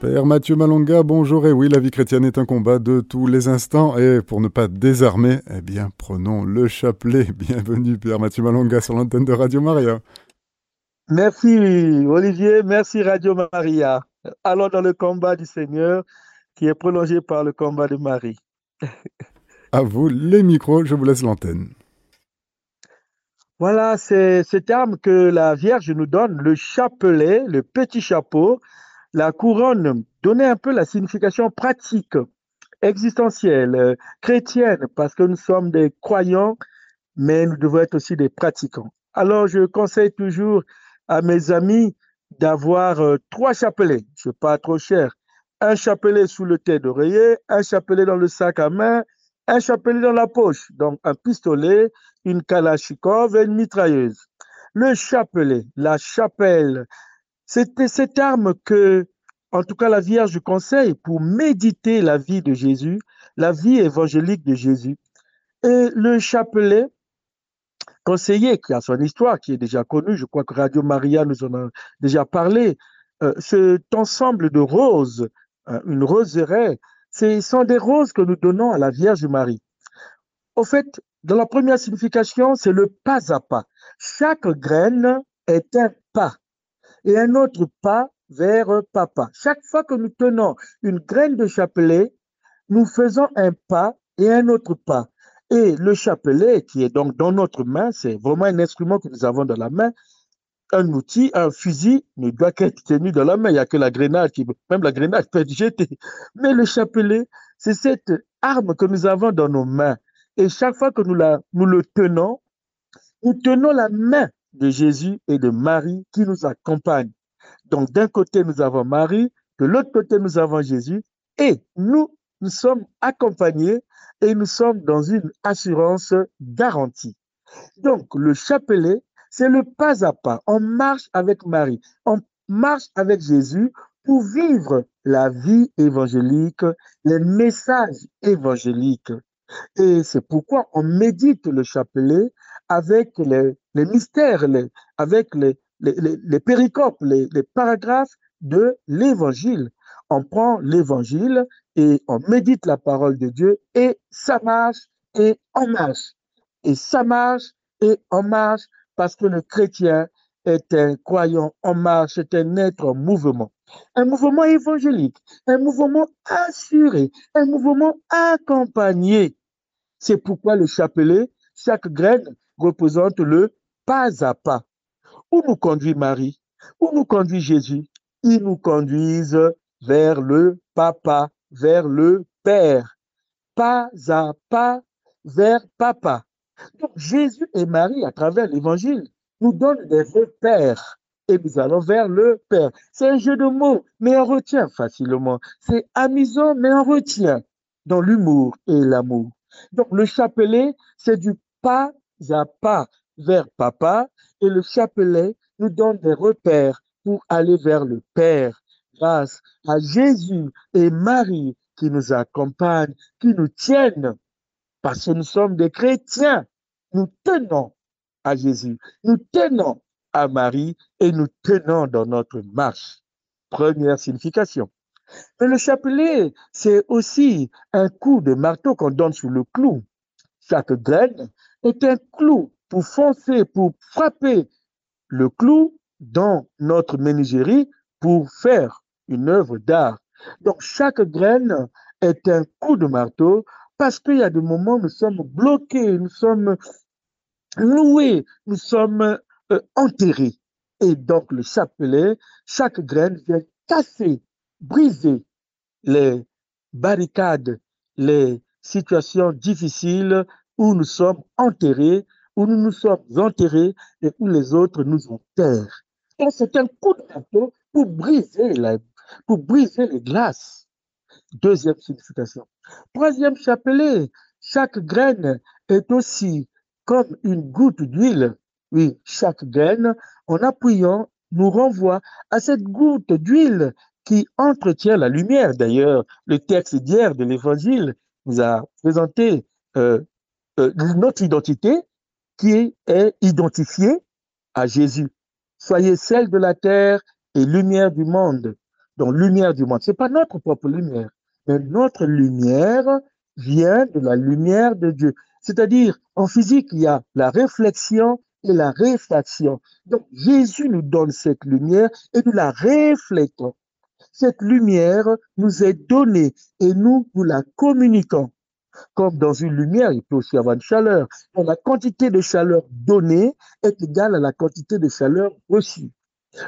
Père Mathieu Malonga, bonjour. Et oui, la vie chrétienne est un combat de tous les instants. Et pour ne pas désarmer, eh bien, prenons le chapelet. Bienvenue, Père Mathieu Malonga, sur l'antenne de Radio Maria. Merci, Olivier. Merci, Radio Maria. Allons dans le combat du Seigneur qui est prolongé par le combat de Marie. à vous les micros, je vous laisse l'antenne. Voilà, c'est cette arme que la Vierge nous donne, le chapelet, le petit chapeau la couronne donnait un peu la signification pratique, existentielle, euh, chrétienne, parce que nous sommes des croyants, mais nous devons être aussi des pratiquants. Alors, je conseille toujours à mes amis d'avoir euh, trois chapelets, ce n'est pas trop cher. Un chapelet sous le tête d'oreiller, un chapelet dans le sac à main, un chapelet dans la poche, donc un pistolet, une kalachnikov et une mitrailleuse. Le chapelet, la chapelle, c'était cette arme que, en tout cas, la Vierge conseille pour méditer la vie de Jésus, la vie évangélique de Jésus. Et le chapelet, conseiller, qui a son histoire, qui est déjà connue, je crois que Radio Maria nous en a déjà parlé, euh, cet ensemble de roses, hein, une roseraie, ce sont des roses que nous donnons à la Vierge Marie. Au fait, dans la première signification, c'est le pas à pas. Chaque graine est un pas et un autre pas vers papa. Chaque fois que nous tenons une graine de chapelet, nous faisons un pas et un autre pas. Et le chapelet, qui est donc dans notre main, c'est vraiment un instrument que nous avons dans la main. Un outil, un fusil ne doit qu'être tenu dans la main. Il n'y a que la grenade qui, même la grenade peut être jetée. Mais le chapelet, c'est cette arme que nous avons dans nos mains. Et chaque fois que nous, la, nous le tenons, nous tenons la main de Jésus et de Marie qui nous accompagnent. Donc d'un côté, nous avons Marie, de l'autre côté, nous avons Jésus, et nous, nous sommes accompagnés et nous sommes dans une assurance garantie. Donc le chapelet, c'est le pas à pas. On marche avec Marie, on marche avec Jésus pour vivre la vie évangélique, les messages évangéliques. Et c'est pourquoi on médite le chapelet avec les, mystères, avec les, péricopes, les, paragraphes de l'évangile. On prend l'évangile et on médite la parole de Dieu et ça marche et on marche. Et ça marche et on marche parce que le chrétien est un croyant en marche, est un être en mouvement. Un mouvement évangélique, un mouvement assuré, un mouvement accompagné. C'est pourquoi le chapelet, chaque graine représente le pas à pas. Où nous conduit Marie? Où nous conduit Jésus? Ils nous conduisent vers le Papa, vers le Père. Pas à pas vers Papa. Donc Jésus et Marie, à travers l'Évangile, nous donnent des repères et nous allons vers le Père. C'est un jeu de mots, mais on retient facilement. C'est amusant, mais on retient dans l'humour et l'amour. Donc le chapelet, c'est du pas à pas vers papa et le chapelet nous donne des repères pour aller vers le Père grâce à Jésus et Marie qui nous accompagnent, qui nous tiennent, parce que nous sommes des chrétiens. Nous tenons à Jésus, nous tenons à Marie et nous tenons dans notre marche. Première signification. Mais le chapelet, c'est aussi un coup de marteau qu'on donne sous le clou. Chaque graine est un clou pour foncer, pour frapper le clou dans notre ménagerie pour faire une œuvre d'art. Donc chaque graine est un coup de marteau parce qu'il y a des moments où nous sommes bloqués, nous sommes loués, nous sommes euh, enterrés. Et donc le chapelet, chaque graine vient casser, briser les barricades, les situations difficiles où nous sommes enterrés, où nous nous sommes enterrés et où les autres nous enterrent. Et c'est un coup de marteau pour briser, la, pour briser les glaces. Deuxième signification. Troisième chapelet, chaque graine est aussi comme une goutte d'huile. Oui, chaque graine, en appuyant, nous renvoie à cette goutte d'huile qui entretient la lumière. D'ailleurs, le texte d'hier de l'Évangile nous a présenté euh, euh, notre identité qui est identifiée à Jésus. Soyez celle de la terre et lumière du monde. Donc, lumière du monde. C'est pas notre propre lumière, mais notre lumière vient de la lumière de Dieu. C'est-à-dire, en physique, il y a la réflexion et la réfraction. Donc, Jésus nous donne cette lumière et nous la reflétons. Cette lumière nous est donnée et nous, nous la communiquons. Comme dans une lumière, il peut aussi avoir une chaleur. La quantité de chaleur donnée est égale à la quantité de chaleur reçue.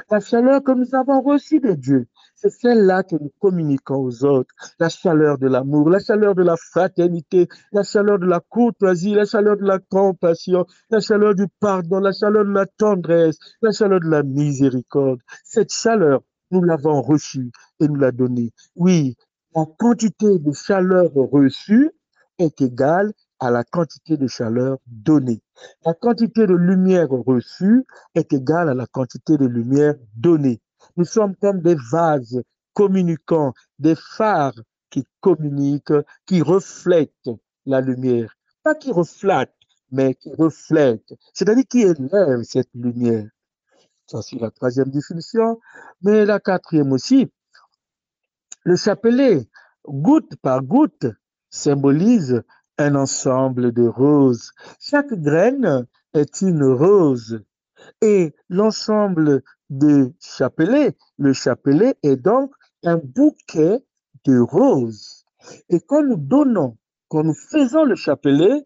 La chaleur que nous avons reçue de Dieu, c'est celle-là que nous communiquons aux autres. La chaleur de l'amour, la chaleur de la fraternité, la chaleur de la courtoisie, la chaleur de la compassion, la chaleur du pardon, la chaleur de la tendresse, la chaleur de la miséricorde. Cette chaleur, nous l'avons reçue et nous l'a donnée. Oui, la quantité de chaleur reçue est égale à la quantité de chaleur donnée. La quantité de lumière reçue est égale à la quantité de lumière donnée. Nous sommes comme des vases communicants, des phares qui communiquent, qui reflètent la lumière. Pas qui reflètent, mais qui reflètent. C'est-à-dire qui élèvent cette lumière. Ça, c'est la troisième définition. Mais la quatrième aussi, le chapelet, goutte par goutte, symbolise un ensemble de roses. Chaque graine est une rose. Et l'ensemble de chapelet, le chapelet est donc un bouquet de roses. Et quand nous donnons, quand nous faisons le chapelet,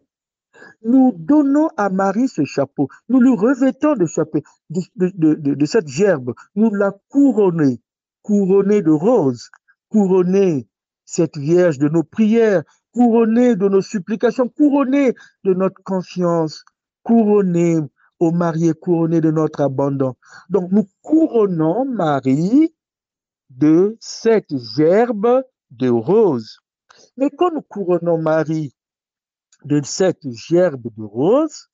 nous donnons à Marie ce chapeau, nous lui revêtons de, chapeau, de, cette gerbe, nous la couronnons, couronnée de roses, couronnée cette Vierge de nos prières, couronnée de nos supplications, couronnée de notre confiance, couronnée au marié, couronnée de notre abandon. Donc nous couronnons Marie de cette gerbe de roses. Mais quand nous couronnons Marie de cette gerbe de roses,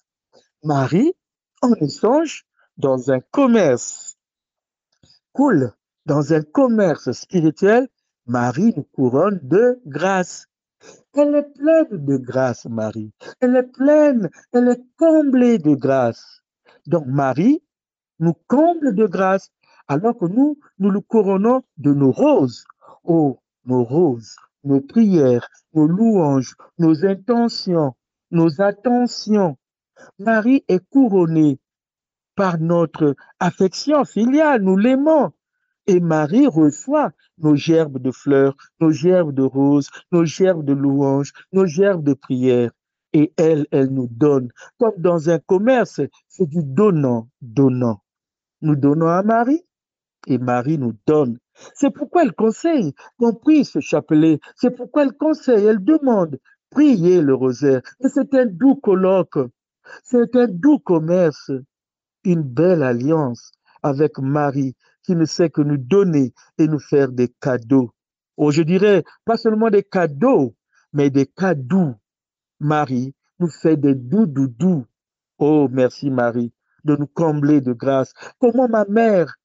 Marie, en échange, dans un commerce cool, dans un commerce spirituel, Marie nous couronne de grâce. Elle est pleine de grâce, Marie. Elle est pleine, elle est comblée de grâce. Donc Marie nous comble de grâce, alors que nous, nous le couronnons de nos roses. Oh, nos roses, nos prières, nos louanges, nos intentions, nos attentions. Marie est couronnée par notre affection filiale, nous l'aimons. Et Marie reçoit nos gerbes de fleurs, nos gerbes de roses, nos gerbes de louanges, nos gerbes de prières. Et elle, elle nous donne. Comme dans un commerce, c'est du donnant, donnant. Nous donnons à Marie et Marie nous donne. C'est pourquoi elle conseille qu'on prie ce chapelet. C'est pourquoi elle conseille, elle demande, priez le rosaire. C'est un doux colloque. C'est un doux commerce. Une belle alliance avec Marie qui ne sait que nous donner et nous faire des cadeaux. Oh, je dirais, pas seulement des cadeaux, mais des cadeaux. Marie nous fait des doux doux. Oh, merci Marie de nous combler de grâce. Comment ma mère,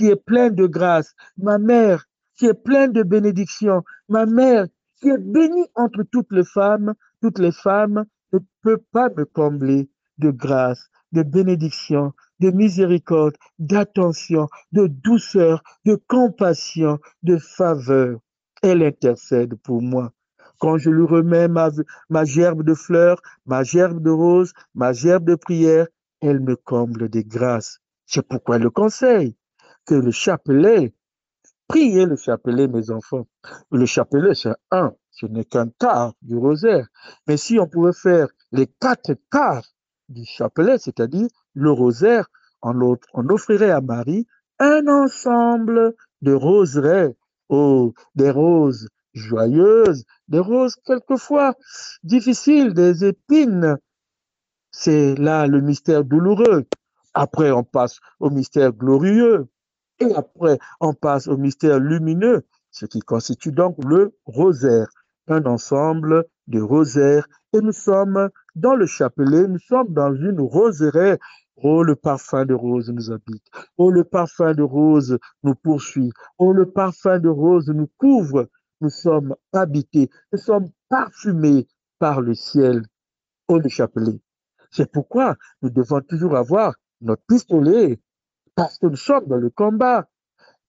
qui est pleine de grâce, ma mère qui est pleine de bénédictions, ma mère qui est bénie entre toutes les femmes, toutes les femmes ne peut pas me combler de grâce, de bénédiction, de miséricorde, d'attention, de douceur, de compassion, de faveur. Elle intercède pour moi. Quand je lui remets ma, ma gerbe de fleurs, ma gerbe de roses, ma gerbe de prière, elle me comble de grâce. C'est pourquoi le conseil que le chapelet, priez le chapelet, mes enfants. Le chapelet, c'est un, ce n'est qu'un quart du rosaire. Mais si on pouvait faire les quatre quarts du chapelet, c'est-à-dire le rosaire, on, on offrirait à Marie un ensemble de roseraies, oh, des roses joyeuses, des roses quelquefois difficiles, des épines. C'est là le mystère douloureux. Après, on passe au mystère glorieux. Et après, on passe au mystère lumineux, ce qui constitue donc le rosaire, un ensemble de rosaires. Et nous sommes dans le chapelet, nous sommes dans une roseraie Oh, le parfum de rose nous habite. Oh, le parfum de rose nous poursuit. Oh, le parfum de rose nous couvre. Nous sommes habités. Nous sommes parfumés par le ciel. Oh, le chapelet. C'est pourquoi nous devons toujours avoir notre pistolet. Parce que nous sommes dans le combat.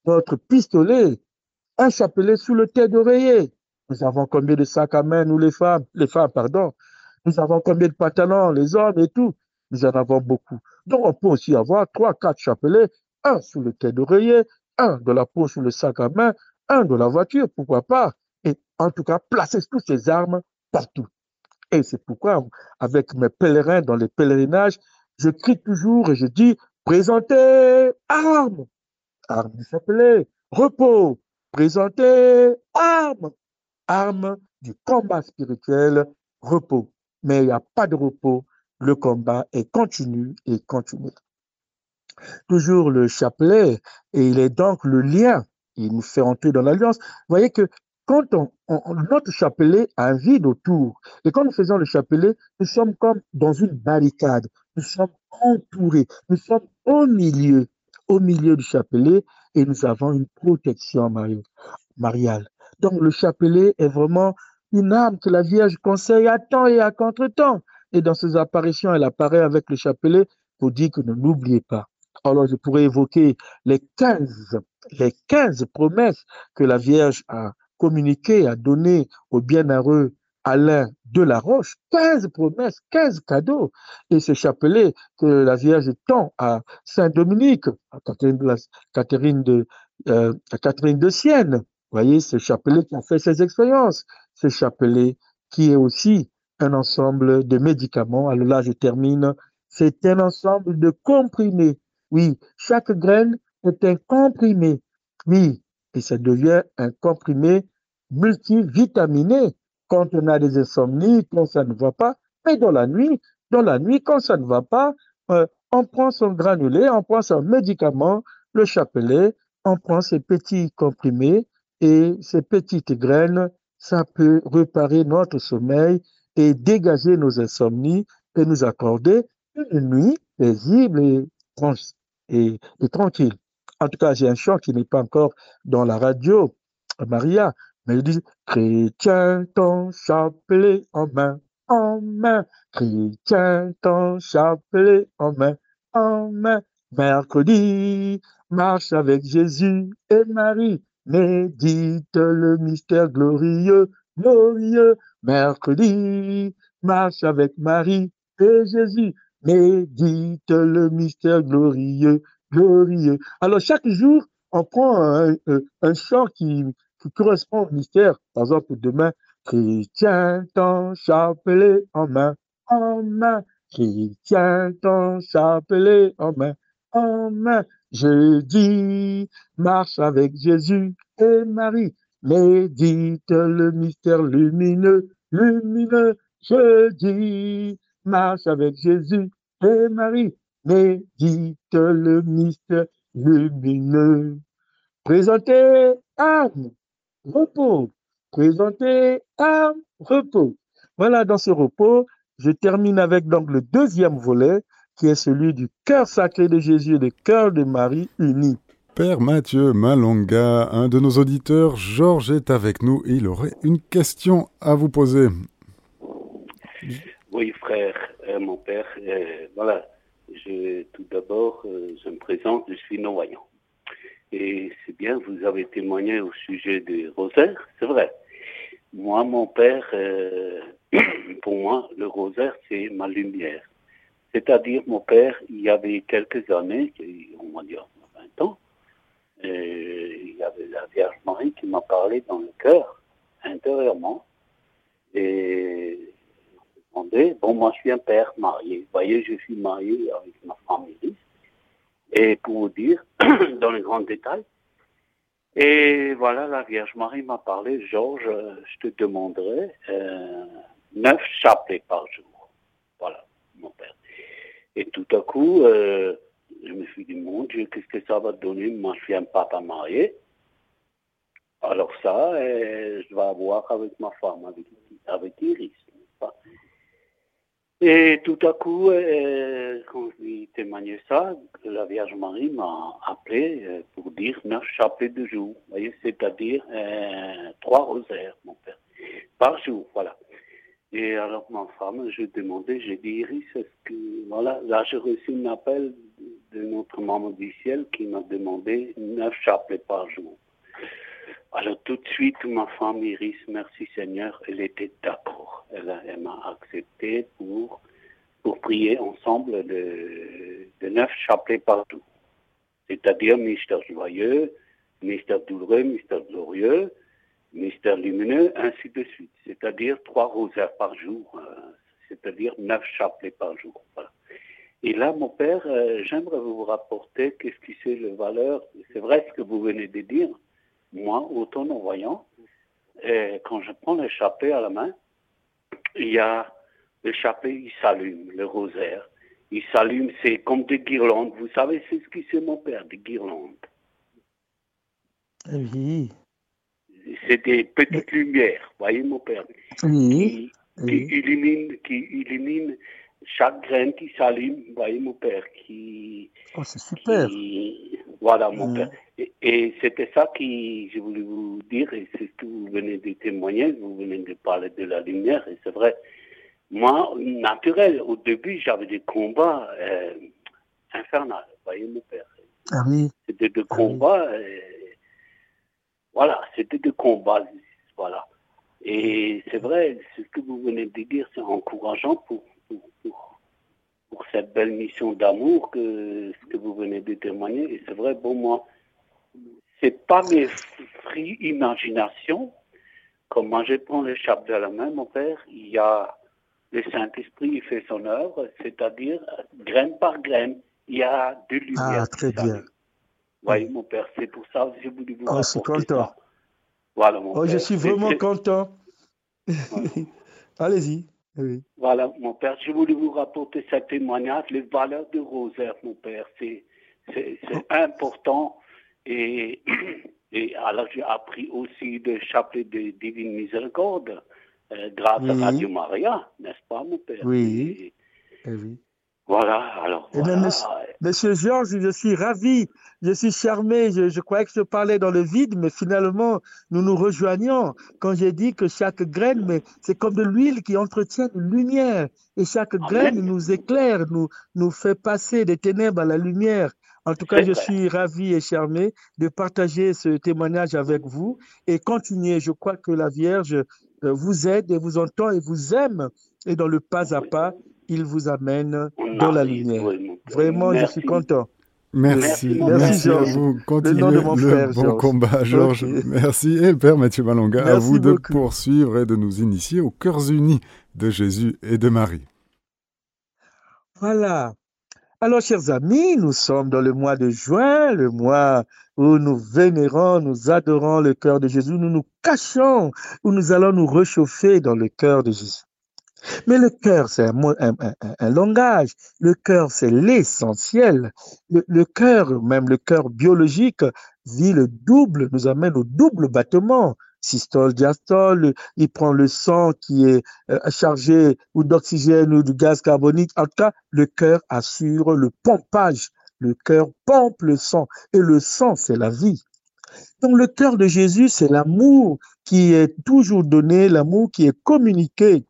Notre pistolet un chapelet sous le tête d'oreiller. Nous avons combien de sacs à main, nous les femmes, les femmes, pardon. Nous avons combien de pantalons, les hommes et tout? Nous en avons beaucoup. Donc, on peut aussi avoir trois, quatre chapelets, un sous le tête d'oreiller, un de la peau sous le sac à main, un de la voiture, pourquoi pas? Et en tout cas, placer toutes ces armes partout. Et c'est pourquoi, avec mes pèlerins dans les pèlerinages, je crie toujours et je dis, présentez armes, armes du chapelet, repos, présentez armes, armes du combat spirituel, repos. Mais il n'y a pas de repos, le combat est continu et continu. Toujours le chapelet, et il est donc le lien, il nous fait entrer dans l'alliance. Vous voyez que quand on, notre chapelet a un vide autour, et quand nous faisons le chapelet, nous sommes comme dans une barricade, nous sommes entourés, nous sommes au milieu, au milieu du chapelet, et nous avons une protection mariale. Donc le chapelet est vraiment une arme que la Vierge conseille à temps et à contre-temps. Et dans ses apparitions, elle apparaît avec le chapelet pour dire que ne l'oubliez pas. Alors je pourrais évoquer les 15, les 15 promesses que la Vierge a communiqué, a donné au bienheureux Alain de la Roche, 15 promesses, 15 cadeaux. Et ce chapelet que la Vierge tend à Saint-Dominique, à Catherine de, euh, Catherine de Sienne. Vous voyez, ce chapelet qui a fait ses expériences, ce chapelet qui est aussi un ensemble de médicaments. Alors là, je termine. C'est un ensemble de comprimés. Oui, chaque graine est un comprimé. Oui, et ça devient un comprimé multivitaminé quand on a des insomnies, quand ça ne va pas. Mais dans la nuit, dans la nuit, quand ça ne va pas, euh, on prend son granulé, on prend son médicament, le chapelet, on prend ces petits comprimés et ces petites graines, ça peut réparer notre sommeil et dégager nos insomnies et nous accorder une nuit paisible et tranquille. En tout cas, j'ai un chant qui n'est pas encore dans la radio, Maria, mais il dit Chrétien, ton chapelet en main, en main. Chrétien, ton chapelet en main, en main. Mercredi, marche avec Jésus et Marie. Médite le mystère glorieux, glorieux. Mercredi, marche avec Marie et Jésus. Médite le mystère glorieux, glorieux. Alors chaque jour, on prend un, un, chant qui, qui, correspond au mystère. Par exemple, demain, Chrétien, ton chapelet en main, en main. Chrétien, ton chapelet en main, en main. Jeudi, marche avec Jésus et Marie. Médite le mystère lumineux, lumineux. Jeudi, marche avec Jésus et Marie médite le mystère lumineux. Présentez âme, repos. Présentez âme, repos. Voilà, dans ce repos, je termine avec donc le deuxième volet, qui est celui du cœur sacré de Jésus et du cœur de Marie unis. Père Mathieu Malonga, un de nos auditeurs, Georges est avec nous et il aurait une question à vous poser. Oui, frère, euh, mon père, euh, voilà, je, tout d'abord, euh, je me présente, je suis non-voyant. Et c'est bien, vous avez témoigné au sujet des rosaires, c'est vrai. Moi, mon père, euh, pour moi, le rosaire, c'est ma lumière. C'est-à-dire, mon père, il y avait quelques années, on va dire 20 ans, euh, il y avait la Vierge Marie qui m'a parlé dans le cœur, intérieurement. Et Bon, moi, je suis un père marié. Vous voyez, je suis marié avec ma famille. Et pour vous dire, dans les grands détails, et voilà, la Vierge Marie m'a parlé, Georges, je te demanderai euh, neuf chapelets par jour. Voilà, mon père. Et tout à coup, euh, je me suis dit, mon Dieu, qu'est-ce que ça va donner Moi, je suis un papa marié. Alors ça, euh, je vais avoir avec ma femme, avec Iris. Et tout à coup, euh, quand je lui témoignais ça, la Vierge Marie m'a appelé euh, pour dire neuf chapelets de jour, c'est-à-dire euh, trois rosaires, mon père, par jour, voilà. Et alors ma femme, je demandais, j'ai dit Iris, est-ce que voilà, là j'ai reçu un appel de notre maman du ciel qui m'a demandé neuf chapelets par jour. Alors tout de suite, ma femme Iris, merci Seigneur, elle était d'accord. Elle, m'a accepté pour, pour prier ensemble de, de neuf chapelets partout. C'est-à-dire mystère joyeux, mystère douloureux, mystère glorieux, mystère lumineux, ainsi de suite. C'est-à-dire trois rosaires par jour, euh, c'est-à-dire neuf chapelets par jour. Et là, mon père, euh, j'aimerais vous rapporter qu'est-ce qui c'est le valeur. C'est vrai ce que vous venez de dire. Moi, autant en voyant, euh, quand je prends le chapelet à la main, il y a le chapelet, il s'allume, le rosaire. Il s'allume, c'est comme des guirlandes. Vous savez, c'est ce qui c'est mon père, des guirlandes. Oui. C'est des petites lumières, voyez mon père, Oui. qui, qui illumine, qui illumine chaque graine qui s'allume, voyez mon père, qui, Oh, c'est super. qui- voilà mon Mm. père. Et, et c'était ça qui, je voulais vous dire, et c'est ce que vous venez de témoigner, vous venez de parler de la lumière, et c'est vrai. Moi, naturel, au début, j'avais des combats euh, infernaux, voyez mon père. Ah oui. C'était des Ah oui. combats, euh, voilà, c'était des combats, voilà. Et c'est vrai, ce que vous venez de dire, c'est encourageant pour, pour, pour, pour cette belle mission d'amour que vous venez de témoigner. Et c'est vrai, bon, moi, c'est pas mes free imagination. Comme moi, je prends le chapelet à la main, mon père, il y a le Saint-Esprit, il fait son œuvre, c'est-à-dire, graine par graine, il y a de lumière. Ah, très bien. Voyez, mon père, c'est pour ça que je voulais vous Oh, je suis rapporter content. ça. Voilà, mon Oh, je père. suis C'est- vraiment c'est- content. Allez-y. Oui. Voilà, mon père, je voulais vous rapporter ce témoignage, les valeurs de rosaire, mon père, c'est c'est- c'est important. Et, et alors, j'ai appris aussi le chapelet de Divine Miséricorde, euh, grâce Oui. à Radio Maria, n'est-ce pas, mon père? Oui. Et Eh oui. voilà, alors voilà. Monsieur- Georges, je suis ravi, je suis charmé. Je, je croyais que je parlais dans le vide, mais finalement, nous nous rejoignons. Quand j'ai dit que chaque graine, c'est comme de l'huile qui entretient une lumière. Et chaque Amen. graine nous éclaire, nous, nous fait passer des ténèbres à la lumière. En tout cas, je suis ravi et charmé de partager ce témoignage avec vous et continuer. Je crois que la Vierge euh, vous aide et vous entend et vous aime. Et dans le pas à pas, il vous amène dans la lumière. Vraiment, je suis content. Merci, Merci, à Georges. vous. Continuez nom de mon le frère, bon Georges. combat, Georges. Merci. Et le Père Mathieu Malonga, à vous de poursuivre et de nous initier aux cœurs unis de Jésus et de Marie. Voilà. Alors, chers amis, nous sommes dans le mois de juin, le mois où nous vénérons, nous adorons le cœur de Jésus, nous nous cachons, où nous allons nous réchauffer dans le cœur de Jésus. Mais le cœur, c'est un, langage. Le cœur, c'est l'essentiel. Le, le cœur, même le cœur biologique, vit le double, nous amène au double battement. Systole, diastole, il prend le sang qui est euh, chargé ou d'oxygène ou de gaz carbonique. En tout cas, le cœur assure le pompage. Le cœur pompe le sang. Et le sang, c'est la vie. Donc, le cœur de Jésus, c'est l'amour qui est toujours donné, l'amour qui est communiqué.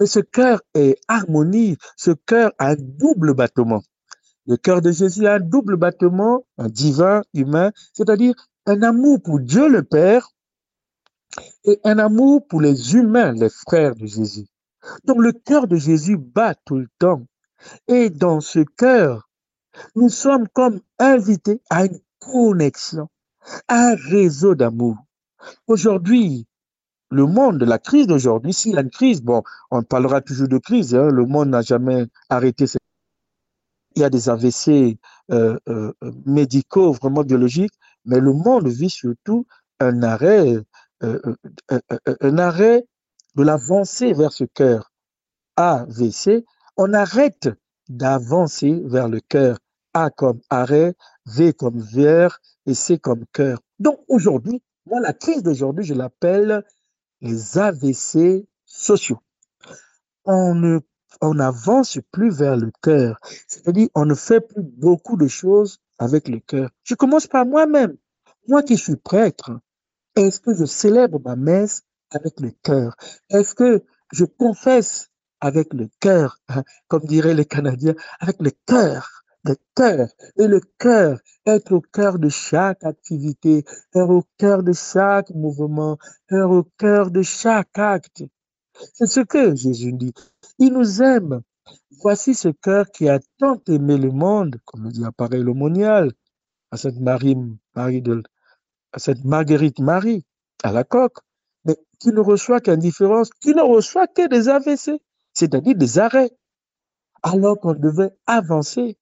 Et ce cœur est harmonie. Ce cœur a un double battement. Le cœur de Jésus a un double battement, un divin, humain, c'est-à-dire un amour pour Dieu le Père et un amour pour les humains, les frères de Jésus. Donc le cœur de Jésus bat tout le temps. Et dans ce cœur, nous sommes comme invités à une connexion, à un réseau d'amour. Aujourd'hui, le monde, la crise d'aujourd'hui, s'il y a une crise, bon, on parlera toujours de crise, hein, le monde n'a jamais arrêté. cette- Il y a des AVC euh, euh, médicaux, vraiment biologiques, mais le monde vit surtout un arrêt, euh, euh, un, arrêt de l'avancée vers ce cœur. AVC, on arrête d'avancer vers le cœur. A comme arrêt, V comme vers et C comme cœur. Donc aujourd'hui, moi, la crise d'aujourd'hui, je l'appelle les AVC sociaux. On ne on n'avance plus vers le cœur. C'est-à-dire, on ne fait plus beaucoup de choses avec le cœur. Je commence par moi-même. Moi qui suis prêtre, est-ce que je célèbre ma messe avec le cœur? Est-ce que je confesse avec le cœur, hein, comme diraient les Canadiens, avec le cœur? De cœur. Et le cœur, être au cœur de chaque activité, être au cœur de chaque mouvement, être au cœur de chaque acte. C'est ce que Jésus dit. Il nous aime. Voici ce cœur qui a tant aimé le monde, comme le dit l'appareil l'aumonial, à cette Marie, Marie à cette Marguerite Marie, à la coque, mais qui ne reçoit qu'indifférence, qui ne reçoit que des AVC, c'est-à-dire des arrêts, alors qu'on devait avancer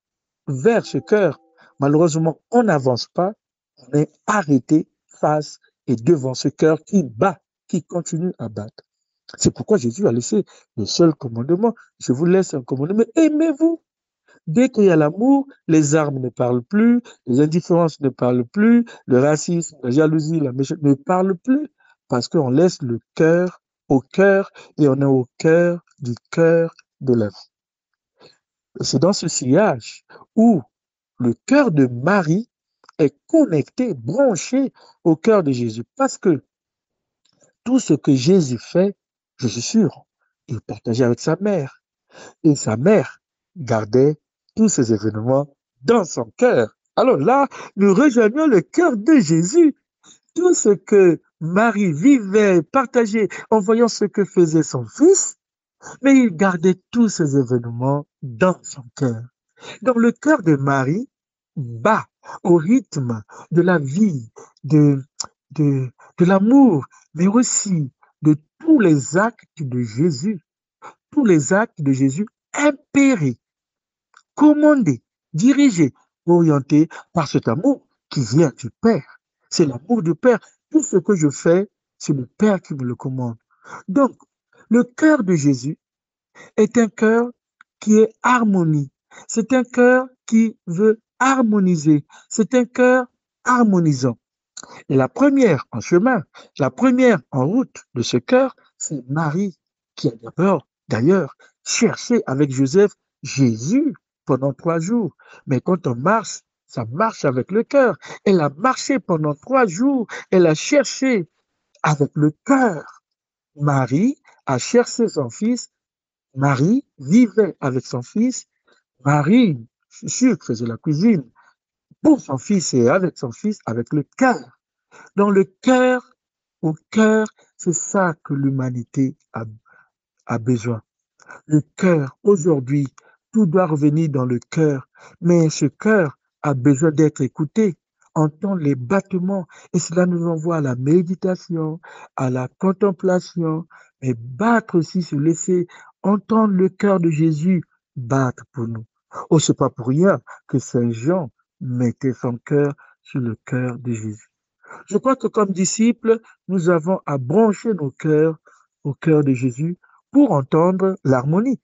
vers ce cœur. Malheureusement, on n'avance pas, on est arrêté face et devant ce cœur qui bat, qui continue à battre. C'est pourquoi Jésus a laissé le seul commandement. Je vous laisse un commandement. Aimez-vous. Dès qu'il y a l'amour, les armes ne parlent plus, les indifférences ne parlent plus, le racisme, la jalousie, la méchanceté ne parlent plus, parce qu'on laisse le cœur au cœur et on est au cœur du cœur de la. C'est dans ce sillage où le cœur de Marie est connecté, branché au cœur de Jésus, parce que tout ce que Jésus fait, je suis sûr, il partageait avec sa mère. Et sa mère gardait tous ces événements dans son cœur. Alors là, nous rejoignons le cœur de Jésus. Tout ce que Marie vivait, partageait en voyant ce que faisait son fils, mais il gardait tous ces événements dans son cœur. Dans le cœur de Marie bat au rythme de la vie, de, de, de l'amour, mais aussi de tous les actes de Jésus, tous les actes de Jésus impérés, commandés, dirigés, orientés par cet amour qui vient du Père. C'est l'amour du Père. Tout ce que je fais, c'est le Père qui me le commande. Donc, le cœur de Jésus est un cœur qui est harmonie. C'est un cœur qui veut harmoniser. C'est un cœur harmonisant. Et la première en chemin, la première en route de ce cœur, c'est Marie qui a d'abord, d'ailleurs, cherché avec Joseph Jésus pendant trois jours. Mais quand on marche, ça marche avec le cœur. Elle a marché pendant trois jours. Elle a cherché avec le cœur. Marie a cherché son fils. Marie vivait avec son fils. Marie, je suis sûr, faisait la cuisine pour son fils et avec son fils, avec le cœur. Dans le cœur, au cœur, c'est ça que l'humanité a, besoin. Le cœur, aujourd'hui, tout doit revenir dans le cœur, mais ce cœur a besoin d'être écouté, entendre les battements, et cela nous envoie à la méditation, à la contemplation, mais battre aussi, se laisser entendre le cœur de Jésus battre pour nous. Oh, c'est pas pour rien que Saint Jean mettait son cœur sur le cœur de Jésus. Je crois que comme disciples, nous avons à brancher nos cœurs au cœur de Jésus pour entendre l'harmonie.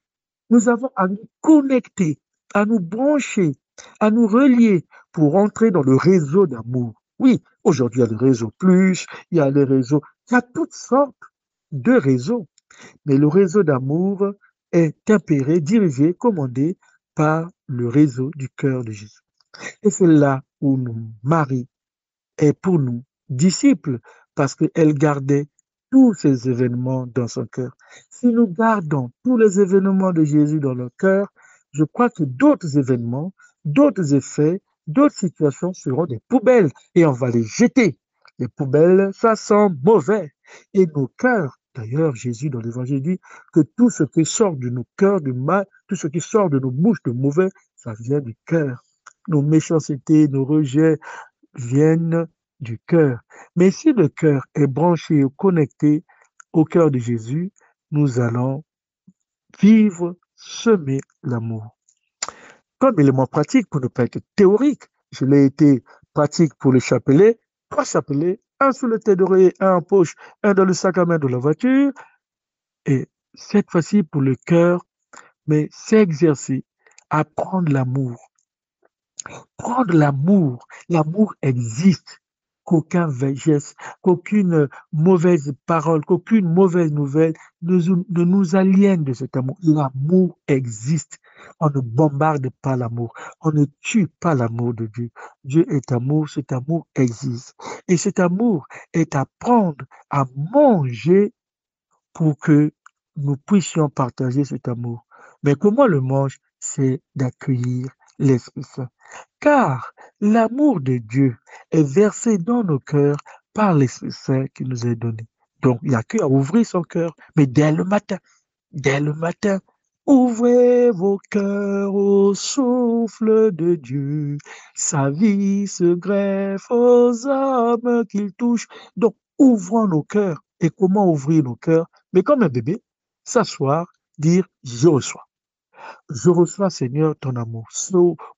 Nous avons à nous connecter, à nous brancher, à nous relier pour entrer dans le réseau d'amour. Oui, aujourd'hui, il y a le réseau plus, il y a les réseaux, il y a toutes sortes de réseaux. Mais le réseau d'amour est tempéré, dirigé, commandé par le réseau du cœur de Jésus. Et c'est là où Marie est pour nous disciple parce qu'elle gardait tous ces événements dans son cœur. Si nous gardons tous les événements de Jésus dans notre cœur, je crois que d'autres événements, d'autres effets, d'autres situations seront des poubelles et on va les jeter. Les poubelles, ça sent mauvais. Et nos cœurs, d'ailleurs, Jésus dans l'évangile dit que tout ce qui sort de nos cœurs de mal, tout ce qui sort de nos bouches de mauvais, ça vient du cœur nos méchancetés, nos rejets viennent du cœur. Mais si le cœur est branché ou connecté au cœur de Jésus, nous allons vivre, semer l'amour. Comme élément pratique pour ne pas être théorique, je l'ai été pratique pour le chapelet, trois chapelets, un sous le tête d'oreiller, un en poche, un dans le sac à main de la voiture, et cette fois-ci pour le cœur, mais s'exercer à prendre l'amour, Prendre l'amour. L'amour existe. Qu'aucun geste, qu'aucune mauvaise parole, qu'aucune mauvaise nouvelle ne, nous aliène de cet amour. L'amour existe. On ne bombarde pas l'amour. On ne tue pas l'amour de Dieu. Dieu est amour. Cet amour existe. Et cet amour est à prendre, à manger pour que nous puissions partager cet amour. Mais comment le mange? C'est d'accueillir l'Esprit Saint. Car l'amour de Dieu est versé dans nos cœurs par l'Esprit Saint qui nous est donné. Donc, il n'y a qu'à ouvrir son cœur, mais dès le matin, dès le matin, ouvrez vos cœurs au souffle de Dieu. Sa vie se greffe aux âmes qu'il touche. Donc, ouvrons nos cœurs. Et comment ouvrir nos cœurs? Mais comme un bébé, s'asseoir, dire, je reçois. Je reçois, Seigneur, ton amour.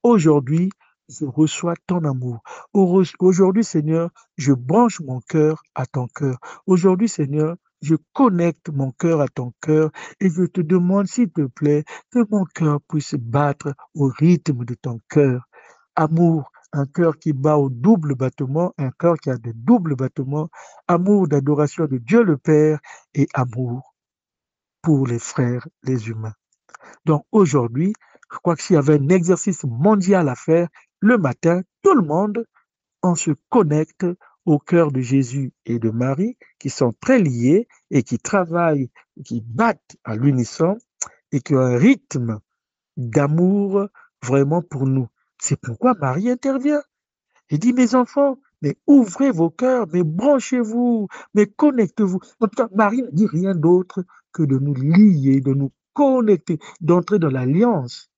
Aujourd'hui, je reçois ton amour. Aujourd'hui, Seigneur, je branche mon cœur à ton cœur. Aujourd'hui, Seigneur, je connecte mon cœur à ton cœur et je te demande, s'il te plaît, que mon cœur puisse battre au rythme de ton cœur. Amour, un cœur qui bat au double battement, un cœur qui a de doubles battements, amour d'adoration de Dieu le Père et amour pour les frères, les humains. Donc aujourd'hui, je crois que y avait un exercice mondial à faire, le matin, tout le monde, on se connecte au cœur de Jésus et de Marie, qui sont très liés et qui travaillent, qui battent à l'unisson et qui ont un rythme d'amour vraiment pour nous. C'est pourquoi Marie intervient. et dit, mes enfants, mais ouvrez vos cœurs, mais branchez-vous, mais connectez-vous. En tout cas, Marie ne dit rien d'autre que de nous lier, de nous connecter, d'entrer dans l'alliance.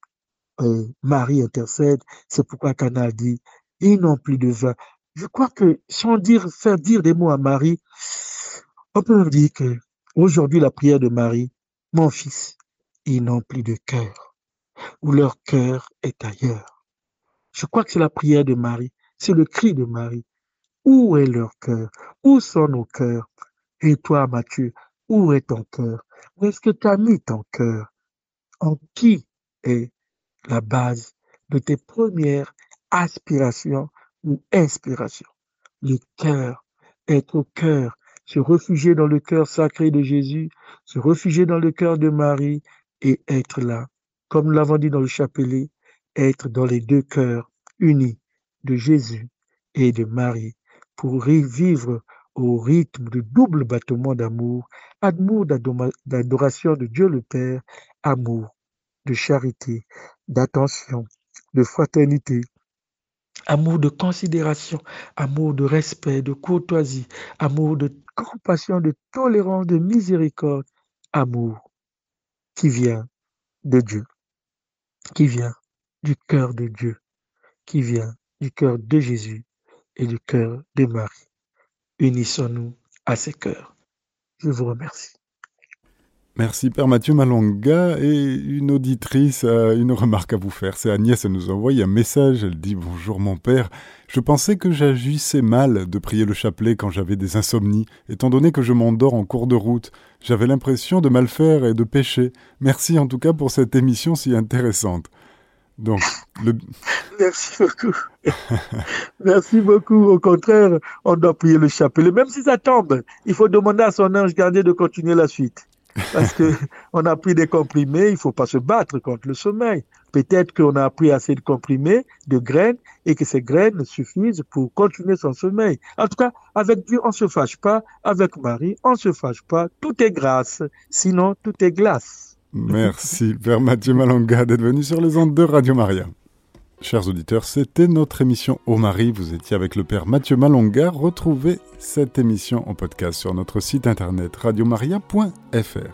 Marie intercède, c'est pourquoi Cana dit, ils n'ont plus de vin. Je crois que sans dire, faire dire des mots à Marie, on peut dire que aujourd'hui la prière de Marie, mon fils, ils n'ont plus de cœur, ou leur cœur est ailleurs. Je crois que c'est la prière de Marie, c'est le cri de Marie. Où est leur cœur? Où sont nos cœurs? Et toi, Mathieu, où est ton cœur? Où est-ce que tu as mis ton cœur? En qui est la base de tes premières aspirations ou inspirations. Le cœur, être au cœur, se réfugier dans le cœur sacré de Jésus, se réfugier dans le cœur de Marie et être là, comme nous l'avons dit dans le chapelet, être dans les deux cœurs unis de Jésus et de Marie pour vivre au rythme de double battement d'amour, amour d'adoration de Dieu le Père, amour de charité, d'attention, de fraternité, amour de considération, amour de respect, de courtoisie, amour de compassion, de tolérance, de miséricorde, amour qui vient de Dieu, qui vient du cœur de Dieu, qui vient du cœur de Jésus et du cœur de Marie. Unissons-nous à ces cœurs. Je vous remercie. Merci Père Mathieu Malonga et une auditrice a une remarque à vous faire. C'est Agnès, elle nous envoie un message, elle dit Bonjour mon Père, je pensais que j'agissais mal de prier le chapelet quand j'avais des insomnies, étant donné que je m'endors en cours de route. J'avais l'impression de mal faire et de pécher. Merci en tout cas pour cette émission si intéressante. Donc, Merci beaucoup. Merci beaucoup. Au contraire, on doit prier le chapelet. Même si ça tombe, il faut demander à son ange gardien de continuer la suite. Parce que on a pris des comprimés, il faut pas se battre contre le sommeil. Peut-être qu'on a pris assez de comprimés, de graines, et que ces graines suffisent pour continuer son sommeil. En tout cas, avec Dieu, on se fâche pas. Avec Marie, on se fâche pas. Tout est grâce. Sinon, tout est glace. Merci, Père Mathieu Malonga, d'être venu sur les ondes de Radio Maria. Chers auditeurs, c'était notre émission Au Marie. Vous étiez avec le Père Mathieu Malonga. Retrouvez cette émission en podcast sur notre site internet radiomaria.fr.